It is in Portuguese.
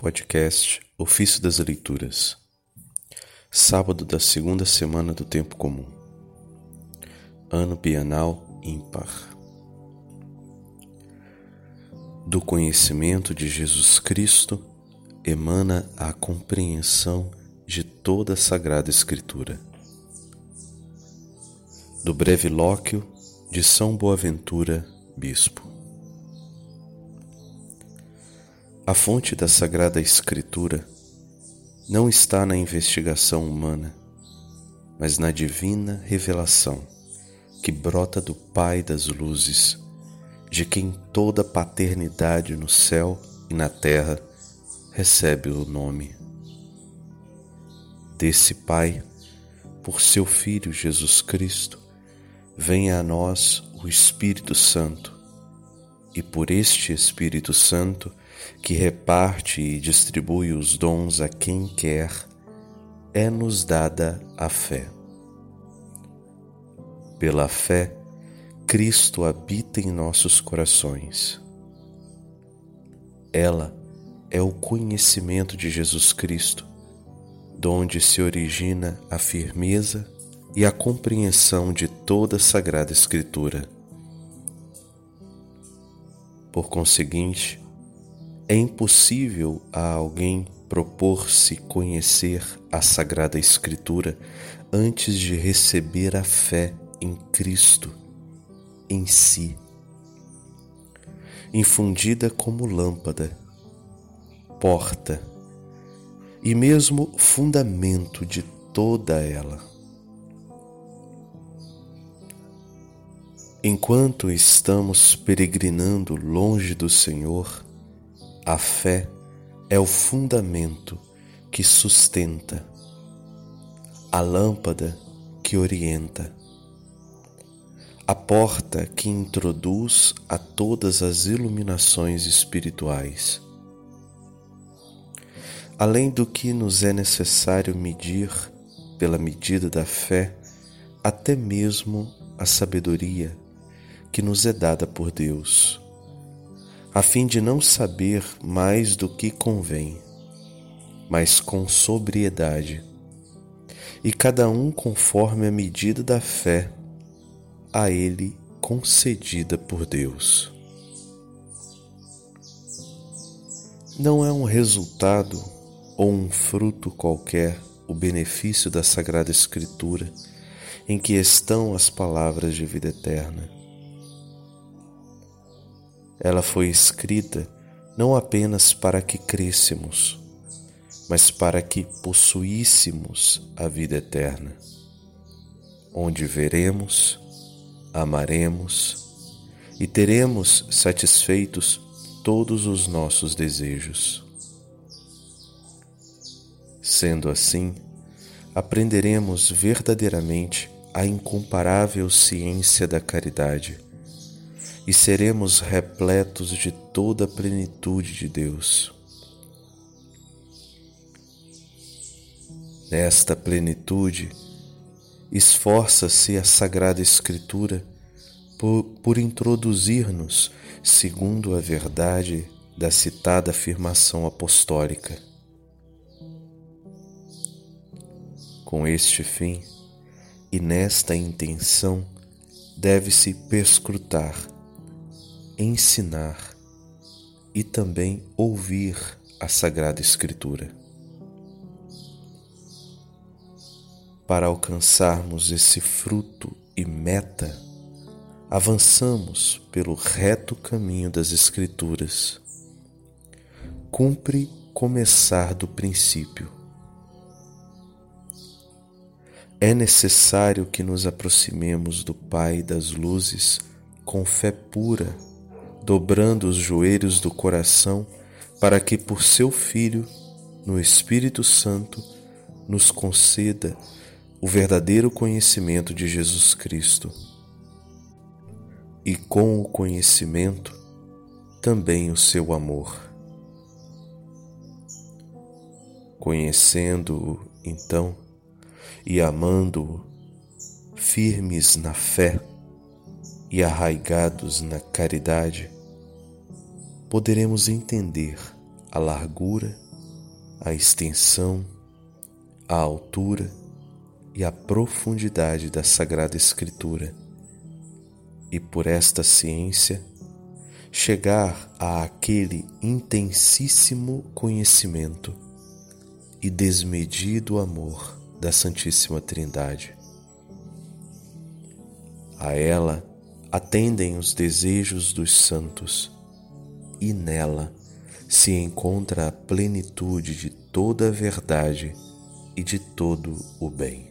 Podcast Ofício das Leituras, sábado da segunda semana do Tempo Comum, ano bienal ímpar. Do conhecimento de Jesus Cristo emana a compreensão de toda a Sagrada Escritura. Do breve lóquio de São Boaventura, Bispo. A fonte da Sagrada Escritura não está na investigação humana, mas na divina revelação que brota do Pai das luzes, de quem toda paternidade no céu e na terra recebe o nome. Desse Pai, por seu Filho Jesus Cristo, venha a nós o Espírito Santo, e por este Espírito Santo, que reparte e distribui os dons a quem quer, é-nos dada a fé. Pela fé, Cristo habita em nossos corações. Ela é o conhecimento de Jesus Cristo, donde se origina a firmeza e a compreensão de toda a Sagrada Escritura. Por conseguinte, é impossível a alguém propor-se conhecer a Sagrada Escritura antes de receber a fé em Cristo, em si, infundida como lâmpada, porta e mesmo fundamento de toda ela. Enquanto estamos peregrinando longe do Senhor, a fé é o fundamento que sustenta, a lâmpada que orienta, a porta que introduz a todas as iluminações espirituais. Além do que nos é necessário medir pela medida da fé, até mesmo a sabedoria que nos é dada por Deus a fim de não saber mais do que convém, mas com sobriedade, e cada um conforme a medida da fé a ele concedida por Deus. Não é um resultado ou um fruto qualquer o benefício da Sagrada Escritura em que estão as palavras de vida eterna ela foi escrita não apenas para que crescemos, mas para que possuíssemos a vida eterna, onde veremos, amaremos e teremos satisfeitos todos os nossos desejos. Sendo assim, aprenderemos verdadeiramente a incomparável ciência da caridade e seremos repletos de toda a plenitude de Deus. Nesta plenitude, esforça-se a Sagrada Escritura por, por introduzir-nos segundo a verdade da citada afirmação apostólica. Com este fim e nesta intenção, deve-se perscrutar ensinar e também ouvir a Sagrada Escritura. Para alcançarmos esse fruto e meta, avançamos pelo reto caminho das Escrituras. Cumpre começar do princípio. É necessário que nos aproximemos do Pai das luzes com fé pura dobrando os joelhos do coração, para que por seu Filho, no Espírito Santo, nos conceda o verdadeiro conhecimento de Jesus Cristo. E com o conhecimento, também o seu amor. Conhecendo-o, então, e amando-o, firmes na fé, e arraigados na caridade, poderemos entender a largura a extensão, a altura e a profundidade da Sagrada Escritura, e por esta ciência chegar a aquele intensíssimo conhecimento e desmedido amor da Santíssima Trindade. A ela atendem os desejos dos santos e nela se encontra a plenitude de toda a verdade e de todo o bem.